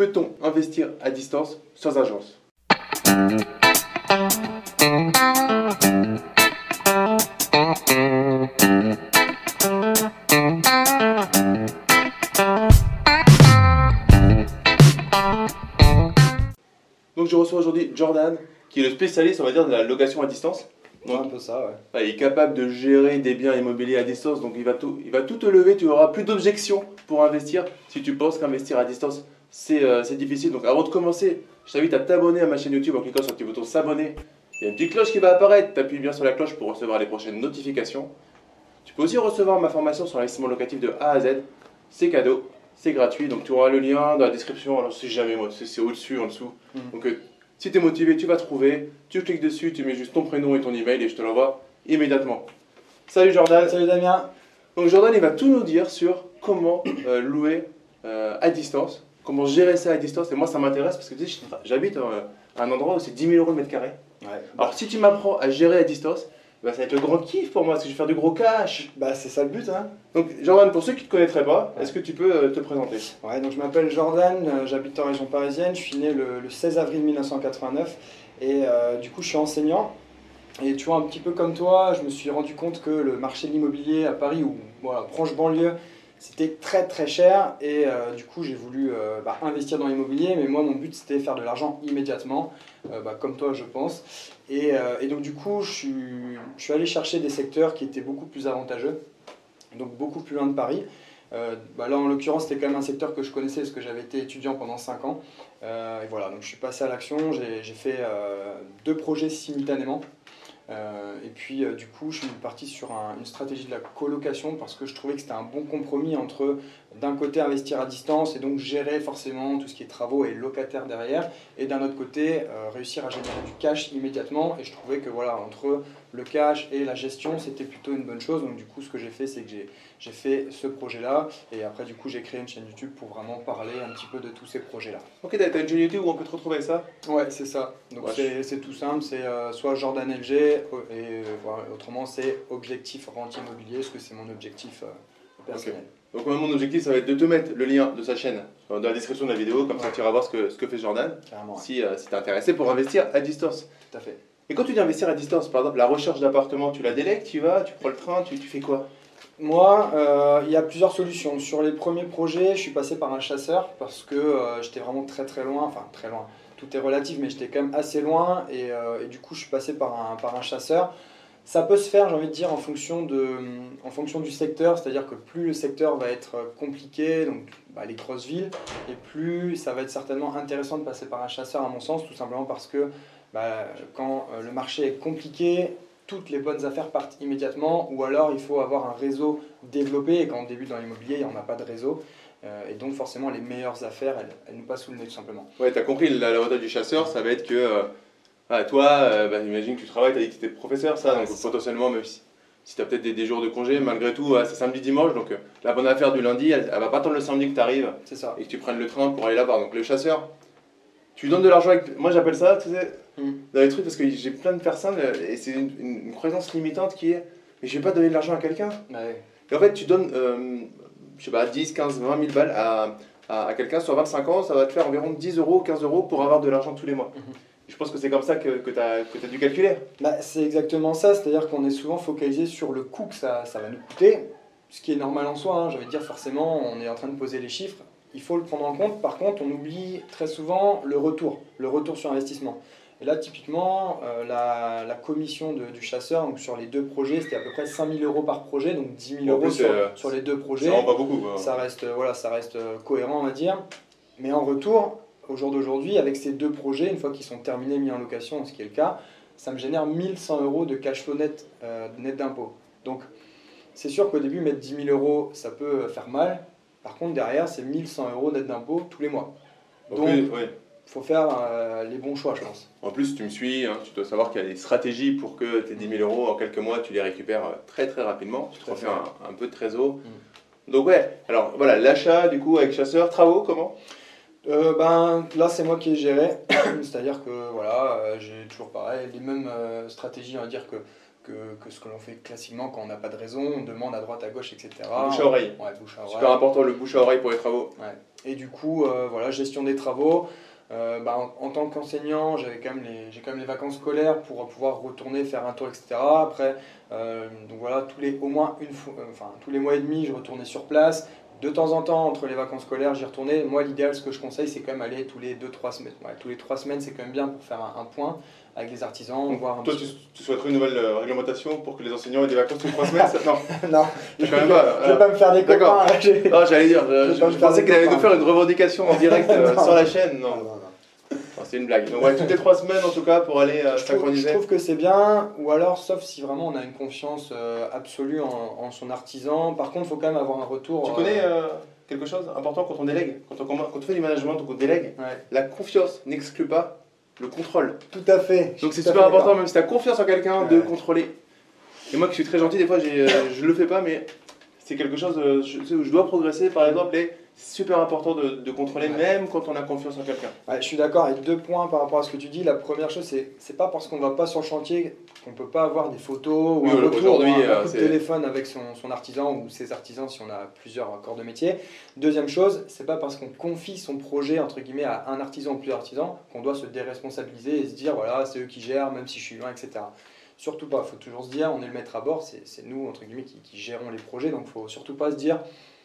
peut-on investir à distance sans agence? Donc je reçois aujourd'hui Jordan, qui est le spécialiste, on va dire, de la location à distance. un peu ça. Ouais, il est capable de gérer des biens immobiliers à distance, donc il va tout, il va tout te lever, tu auras plus d'objections pour investir si tu penses qu'investir à distance c'est euh, c'est difficile. Donc avant de commencer, je t'invite à t'abonner à ma chaîne YouTube en cliquant sur le petit bouton s'abonner. Il y a une petite cloche qui va apparaître, tu appuies bien sur la cloche pour recevoir les prochaines notifications. Tu peux aussi recevoir ma formation sur l'investissement locatif de A à Z, c'est cadeau, c'est gratuit, donc tu auras le lien dans la description, alors c'est jamais moi, c'est au-dessus, en dessous. Mhm. Donc euh, si tu es motivé, tu vas trouver, tu cliques dessus, tu mets juste ton prénom et ton email et je te l'envoie immédiatement. Salut Jordan Salut Damien. Donc Jordan, il va tout nous dire sur comment euh, louer euh, à distance, comment gérer ça à distance. Et moi, ça m'intéresse parce que tu sais, j'habite euh, à un endroit où c'est 10 000 euros le mètre carré. Ouais. Alors si tu m'apprends à gérer à distance, bah, ça va être le grand kiff pour moi parce que je vais faire du gros cash. Bah c'est ça le but, hein. Donc Jordan, pour ceux qui ne te connaîtraient pas, Ouais. est-ce que tu peux euh, te présenter? Ouais, donc je m'appelle Jordan, euh, j'habite en région parisienne, je suis né le, le 16 avril 1989 et euh, du coup je suis enseignant. Et tu vois, un petit peu comme toi, je me suis rendu compte que le marché de l'immobilier à Paris ou voilà, proche banlieue, c'était très très cher et euh, du coup j'ai voulu euh, bah, investir dans l'immobilier, mais moi mon but c'était faire de l'argent immédiatement, euh, bah, comme toi je pense. Et, donc du coup je suis, allé chercher des secteurs qui étaient beaucoup plus avantageux, donc beaucoup plus loin de Paris. Bah là, en l'occurrence, c'était quand même un secteur que je connaissais parce que j'avais été étudiant pendant 5 ans. Et voilà, donc je suis passé à l'action. J'ai fait deux projets simultanément. Euh, et puis, euh, du coup, je suis parti sur un- une stratégie de la colocation parce que je trouvais que c'était un bon compromis entre, d'un côté, investir à distance et donc gérer forcément tout ce qui est travaux et locataires derrière, et d'un autre côté, euh, réussir à générer du cash immédiatement. Et je trouvais que, voilà, entre le cash et la gestion, c'était plutôt une bonne chose. Donc, du coup, ce que j'ai fait, c'est que j'ai fait ce projet-là et après du coup j'ai créé une chaîne YouTube pour vraiment parler un petit peu de tous ces projets-là. Ok, t'as une chaîne YouTube où on peut te retrouver ça? Ouais, c'est ça. Donc Ouais. c'est- tout simple, c'est euh, soit Jordan LG et euh, voilà, autrement c'est objectif rentier immobilier, parce que c'est mon objectif Donc moi, mon objectif, ça va être de te mettre le lien de sa chaîne dans la description de la vidéo, comme ça tu iras voir ce que, ce que fait Jordan, Carrément, ouais. si, euh, si t'es intéressé pour investir à distance. tout à fait. Et quand tu dis investir à distance, par exemple, la recherche d'appartement, tu la délègues, tu vas, tu prends le train, tu, tu fais quoi? Moi, euh, il y a plusieurs solutions. Sur les premiers projets, je suis passé par un chasseur parce que euh, j'étais vraiment très très loin, enfin très loin, tout est relatif, mais j'étais quand même assez loin et, euh, et du coup je suis passé par un, par un chasseur. Ça peut se faire, j'ai envie de dire, en fonction, de, en fonction du secteur, c'est-à-dire que plus le secteur va être compliqué, donc bah, les grosses villes, et plus ça va être certainement intéressant de passer par un chasseur, à mon sens, tout simplement parce que bah, quand euh, le marché est compliqué, toutes les bonnes affaires partent immédiatement, ou alors il faut avoir un réseau développé, et quand on débute dans l'immobilier, on n'a pas de réseau, euh, et donc forcément les meilleures affaires, elles, nous passent sous le nez tout simplement. Ouais, t'as compris, la- l'avantage du chasseur, ça va être que, euh, ah, toi, euh, bah, imagine que tu travailles, t'as dit que t'étais professeur, ça, donc potentiellement, même si, si t'as peut-être des, des jours de congé, malgré tout, ouais, c'est samedi, dimanche, donc euh, la bonne affaire du lundi, elle, elle va pas attendre le samedi que t'arrives C'est ça. et que tu prennes le train pour aller là-bas. Donc le chasseur, tu lui donnes de l'argent avec. Moi j'appelle ça, tu sais, Mm. dans les trucs, parce que j'ai plein de personnes, euh, et c'est une, une- une croyance limitante qui est, mais je vais pas donner de l'argent à quelqu'un. Ouais. Et en fait, tu donnes, euh, je sais pas, 10, 15, 20 000 balles à, à, à quelqu'un sur 25 ans, ça va te faire environ 10 euros, 15 euros pour avoir de l'argent tous les mois. Mhm. Je pense que c'est comme ça que, que tu as, dû calculer. Bah, c'est exactement ça, c'est-à-dire qu'on est souvent focalisé sur le coût que ça, ça va nous coûter, ce qui est normal en soi, hein, j'allais dire forcément, on est en train de poser les chiffres, il faut le prendre en compte, par contre on oublie très souvent le retour, le retour sur investissement. Et là typiquement, euh, la, la commission de- du chasseur, donc sur les deux projets, c'était à peu près 5000 euros par projet, donc 10 000 En euros plus, sur, euh, sur les deux projets. vraiment pas beaucoup. Ça reste, euh, voilà, ça reste cohérent, on va dire. Mais en retour, au jour d'aujourd'hui, avec ces deux projets, une fois qu'ils sont terminés, mis en location, ce qui est le cas, ça me génère 1100 euros de cash flow net, euh, net d'impôt. Donc, c'est sûr qu'au début, mettre 10 000 euros, ça peut faire mal. Par contre, derrière, c'est 1100 euros net d'impôt tous les mois. Donc, il faut faire euh, les bons choix, je pense. En plus, tu me suis, hein, tu dois savoir qu'il y a des stratégies pour que tes 10 000 euros, en quelques mois, tu les récupères euh, très très rapidement. Tu te refais un, un peu de trésor. Donc ouais, alors voilà, l'achat du coup avec chasseur, travaux, comment? Euh, ben, là, c'est moi qui ai géré. C'est-à-dire que voilà, euh, j'ai toujours pareil, les mêmes euh, stratégies, on va dire, que, que, que ce que l'on fait classiquement quand on n'a pas de raison, on demande à droite, à gauche, etc. Bouche à oreille. Ouais, bouche à oreille. Super important le bouche à oreille pour les travaux. Et du coup, euh, voilà, gestion des travaux. Bah, en, en, tant qu'enseignant, j'avais quand même les, j'ai quand même les vacances scolaires pour pouvoir retourner faire un tour, etc. Après, donc voilà, tous les, au moins une fois, enfin tous les mois et demi, je retournais sur place. De temps en temps, entre les vacances scolaires, j'y retournais. Moi, l'idéal, ce que je conseille, c'est quand même aller tous les 2-3 semaines. Ouais, tous les 3 semaines, c'est quand même bien pour faire un, un point avec les artisans. Donc, voir un toi, tu, tu, souhaiterais une nouvelle euh, réglementation pour que les enseignants aient des vacances toutes les 3 semaines Non, non je ne vais pas me faire des copains. Non, j'allais dire, je, je, je pensais qu'il allait nous faire une revendication en direct euh, sur la chaîne. Non, non, non. C'est une blague. Donc, ouais, toutes les 3 semaines en tout cas pour aller euh, je synchroniser. Trouve, je trouve que c'est bien, ou alors, sauf si vraiment on a une confiance euh, absolue en, en, son artisan. Par contre, il faut quand même avoir un retour. Tu connais quelque chose important quand on délègue, quand on, quand on fait du management, quand on délègue, ouais. la confiance n'exclut pas le contrôle. Tout à fait. Donc c'est super important, même si tu as confiance en quelqu'un, ouais. de contrôler. Et moi qui suis très gentil, des fois euh, je ne le fais pas, mais c'est quelque chose euh, je, où je dois progresser. Par exemple, et c'est super important de, de contrôler, ouais. même quand on a confiance en quelqu'un. je suis d'accord. Et deux points par rapport à ce que tu dis. La première chose, c'est c'est pas parce qu'on va pas sur le chantier qu'on peut pas avoir des photos ou oui, un retour, ou un euh, coup de téléphone avec son, son, artisan ou ses artisans si on a plusieurs corps de métier. Deuxième chose, c'est pas parce qu'on confie son projet entre guillemets à un artisan ou plusieurs artisans qu'on doit se déresponsabiliser et se dire voilà c'est eux qui gèrent même si je suis loin etc. Surtout pas, il faut toujours se dire on est le maître à bord, c'est nous entre guillemets qui, qui, gérons les projets donc faut surtout pas se dire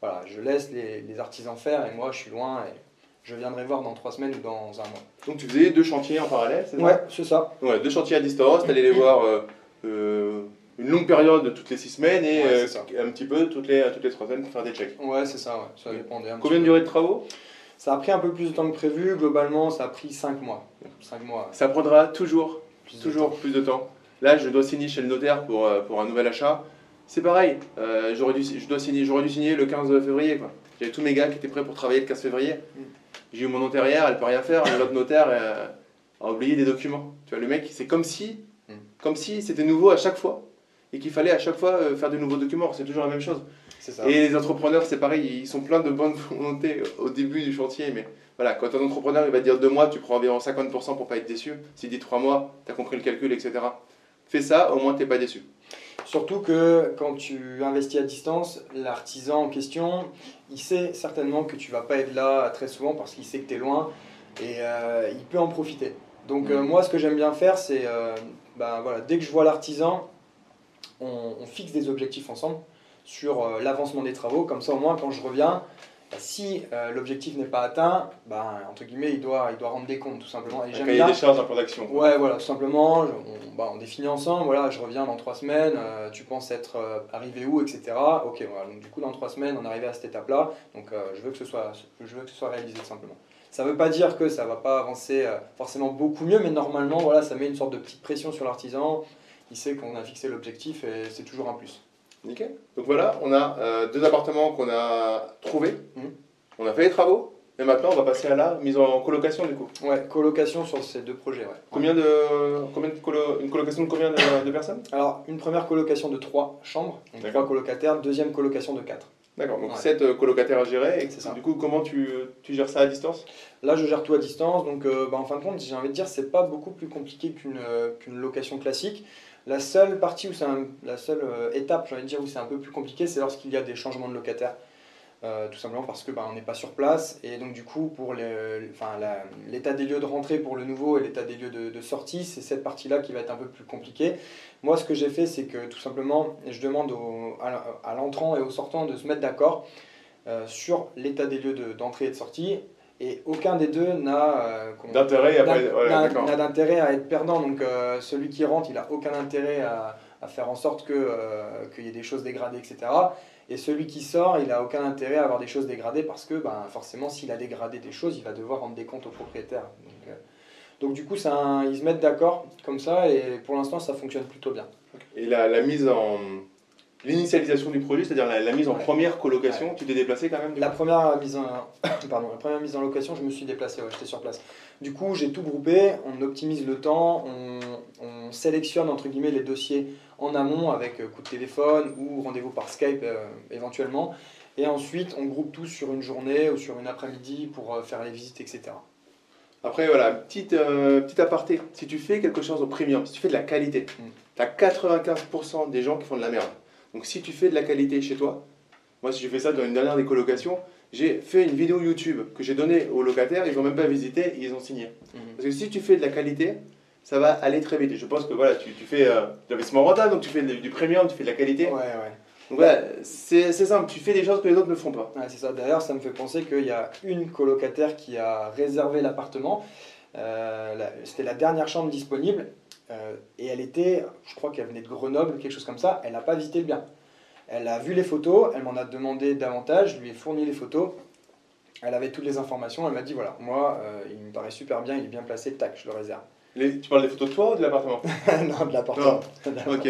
voilà je laisse les, les artisans faire et moi je suis loin et je viendrai voir dans trois semaines ou dans un mois. Donc tu faisais deux chantiers en parallèle, c'est ça? Ouais, c'est ça. Ouais, deux chantiers à distance, tu allais les voir euh, euh, une longue période toutes les six semaines et ouais, euh, un petit peu toutes les, toutes les trois semaines pour faire des checks. Ouais, c'est ça, ouais. ça dépendait un Combien de durée de travaux? Ça a pris un peu plus de temps que prévu, globalement ça a pris cinq mois. Cinq mois. Ça prendra toujours, plus toujours de plus de temps. Là, je dois signer chez le notaire pour, pour un nouvel achat. C'est pareil, euh, j'aurais dû, je dois signer, j'aurais dû signer le 15 février. J'avais tous mes gars qui étaient prêts pour travailler le 15 février. Mm. J'ai eu mon notarière, elle peut rien faire, l'autre notaire euh, a oublié des documents. Tu vois, le mec, c'est comme si, mm. comme si c'était nouveau à chaque fois et qu'il fallait à chaque fois euh, faire de nouveaux documents. C'est toujours la même chose. Ça. Et les entrepreneurs, c'est pareil, ils sont pleins de bonne volonté au début du chantier, mais voilà, quand un entrepreneur il va te dire deux mois, tu prends environ 50% pour pas être déçu. S'il dit trois mois, tu as compris le calcul, etc. Fais ça, au moins tu n'es pas déçu. Surtout que quand tu investis à distance, l'artisan en question, il sait certainement que tu vas pas être là très souvent parce qu'il sait que tu es loin et euh, il peut en profiter. Donc euh, moi, ce que j'aime bien faire, c'est, euh, ben, voilà, dès que je vois l'artisan, on, on, fixe des objectifs ensemble sur l'avancement des travaux. Comme ça, au moins, quand je reviens, si euh, l'objectif n'est pas atteint, bah, entre guillemets, il doit, il doit rendre des comptes tout simplement. Et j'aime bien. des charges, un plan d'action. Ouais, voilà, tout simplement. On, bah, on, définit ensemble. Voilà, je reviens dans trois semaines. Euh, tu penses être euh, arrivé où, etc. Ok, voilà. Donc du coup, dans trois semaines, on est arrivé à cette étape-là. Donc je veux que ce soit, je veux que ce soit réalisé tout simplement. Ça ne veut pas dire que ça va pas avancer forcément beaucoup mieux, mais normalement, voilà, ça met une sorte de petite pression sur l'artisan. Il sait qu'on a fixé l'objectif et c'est toujours un plus. Nickel. Donc voilà, on a euh, deux appartements qu'on a trouvés. Mmh. On a fait les travaux. Et maintenant, on va passer à la mise en colocation du coup. Ouais, colocation sur ces deux projets. Ouais. Combien de, combien de colo, une colocation de combien de, de, personnes? Alors, une première colocation de trois chambres, trois colocataires. Deuxième colocation de quatre. D'accord, donc ouais. 7 euh, colocataires à gérer. Et ça. Du coup, comment tu, tu, gères ça à distance? Là, je gère tout à distance. Donc, euh, bah, en fin de compte, j'ai envie de dire, c'est pas beaucoup plus compliqué qu'une euh, qu'une location classique. La seule partie où c'est la seule euh, étape, dire, où c'est un peu plus compliqué, c'est lorsqu'il y a des changements de locataires. Euh, tout simplement parce que bah, on n'est pas sur place et donc du coup pour l'état des lieux de rentrée pour le nouveau et l'état des lieux de, sortie c'est cette partie là qui va être un peu plus compliquée moi ce que j'ai fait c'est que tout simplement je demande au, à, l'entrant et au sortant de se mettre d'accord euh, sur l'état des lieux d'entrée de, et de sortie et aucun des deux n'a euh, d'intérêt à, ouais, à être perdant donc euh, celui qui rentre il a aucun intérêt à, à faire en sorte que qu'il y ait des choses dégradées etc et celui qui sort, il n'a aucun intérêt à avoir des choses dégradées parce que ben, forcément, s'il a dégradé des choses, il va devoir rendre des comptes au propriétaire. Donc, euh, donc du coup, un, ils se mettent d'accord comme ça et pour l'instant, ça fonctionne plutôt bien. Et la, la mise en... L'initialisation du projet, c'est-à-dire la, la, mise en ouais. première colocation, ouais. tu t'es déplacé quand même la première, mise en... Pardon, la première mise en location, je me suis déplacé, ouais, j'étais sur place. Du coup, j'ai tout groupé, on optimise le temps, on, on sélectionne entre guillemets les dossiers en amont avec euh, coup de téléphone ou rendez-vous par Skype euh, éventuellement. Et ensuite, on groupe tout sur une journée ou sur une après-midi pour euh, faire les visites, etc. Après, voilà, petite, euh, petite aparté. Si tu fais quelque chose au premium, si tu fais de la qualité, Mm. tu as 95% des gens qui font de la merde. Donc si tu fais de la qualité chez toi, moi si j'ai fait ça dans une dernière des colocations, j'ai fait une vidéo YouTube que j'ai donnée aux locataires, ils n'ont même pas visité, ils ont signé. Parce que si tu fais de la qualité, ça va aller très vite. Et je pense que voilà, tu, tu fais euh, de l'investissement rentable, donc tu fais de- du premium, tu fais de la qualité. Ouais, ouais. Donc voilà, c'est simple, tu fais des choses que les autres ne font pas. Ouais, c'est ça. D'ailleurs, ça me fait penser qu'il y a une colocataire qui a réservé l'appartement. Euh, C'était la dernière chambre disponible. Euh, et elle était, je crois qu'elle venait de Grenoble, quelque chose comme ça. Elle n'a pas visité le bien. Elle a vu les photos, elle m'en a demandé davantage, je lui ai fourni les photos. Elle avait toutes les informations, elle m'a dit voilà, moi, euh, il me paraît super bien, il est bien placé, tac, je le réserve. Les- tu parles des photos de toi ou de l'appartement? Non, de l'appartement. Ok.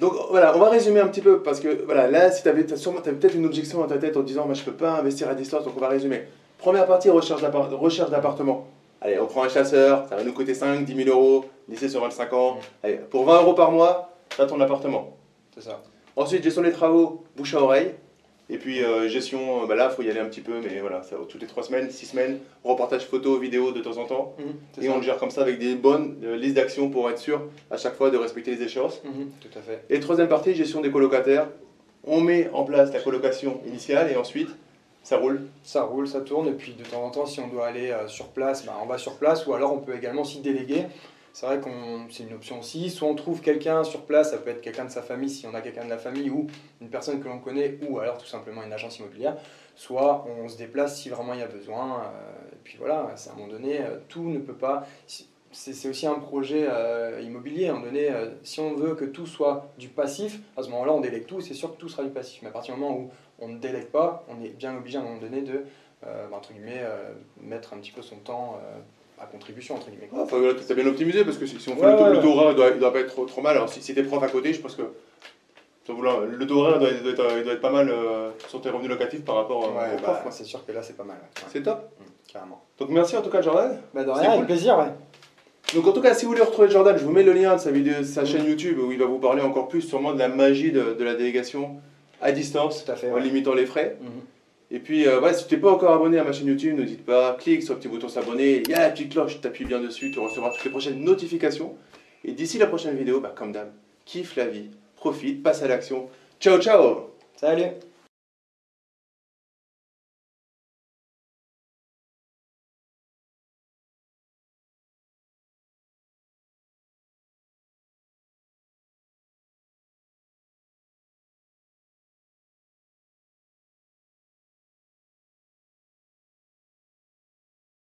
Donc voilà, on va résumer un petit peu parce que voilà, là, si tu avais sûrement t'avais peut-être une objection dans ta tête en disant, moi je peux pas investir à distance, donc on va résumer. Première partie, recherche d'appartement. Allez, on prend un chasseur, ça va nous coûter 5, 10 000 euros, lycée sur 25 ans. Allez, pour 20 euros par mois, t'as ton appartement. C'est ça. Ensuite, gestion des travaux, bouche à oreille. Et puis euh, gestion, euh, bah là, il faut y aller un petit peu, mais voilà, ça, toutes les 3 semaines, 6 semaines, reportage photo, vidéo de temps en temps. Mhm, c'est Et ça. on le gère comme ça avec des bonnes euh, listes d'actions pour être sûr à chaque fois de respecter les échéances. Mhm, tout à fait. Et troisième partie, gestion des colocataires. On met en place la colocation initiale et ensuite, ça roule. Ça roule, ça tourne, et puis de temps en temps, si on doit aller euh, sur place, bah, on va sur place, ou alors on peut également aussi déléguer. C'est vrai qu'on c'est une option aussi. Soit on trouve quelqu'un sur place, ça peut être quelqu'un de sa famille si on a quelqu'un de la famille, ou une personne que l'on connaît, ou alors tout simplement une agence immobilière. Soit on se déplace si vraiment il y a besoin. euh, et puis voilà, c'est à un moment donné, euh, tout ne peut pas. C'est aussi un projet euh, immobilier. À un moment donné, euh, si on veut que tout soit du passif, à ce moment-là, on délègue tout, c'est sûr que tout sera du passif. Mais à partir du moment où on ne délègue pas, on est bien obligé à un moment donné de, euh, bah, entre guillemets, mettre un petit peu son temps à contribution, entre guillemets. Ah, t'as bien optimisé parce que si, si on fait Ouais, le, taux, ouais, le taux horaire, il doit, il doit pas être trop, trop mal. Alors si, si t'es prof à côté, je pense que le taux horaire doit, doit être, il doit être pas mal euh, sur tes revenus locatifs par rapport euh, Ouais, aux bah, profs. quoi. c'est sûr que là, c'est pas mal. ouais. C'est top. carrément. Donc merci en tout cas Jordan. Bah, de rien, cool. plaisir, ouais. Donc en tout cas, si vous voulez retrouver Jordan, je vous mets le lien de sa, vidéo, de sa chaîne YouTube où il va vous parler encore plus sûrement de la magie de, de la délégation à distance Tout à fait. en ouais. limitant les frais. Mhm. Et puis, euh, si tu n'es pas encore abonné à ma chaîne YouTube, n'hésite pas, clique sur le petit bouton s'abonner, il y a la petite cloche, t'appuies bien dessus, tu recevras toutes les prochaines notifications. Et d'ici la prochaine vidéo, bah, comme d'hab, kiffe la vie, profite, passe à l'action. Ciao, ciao Salut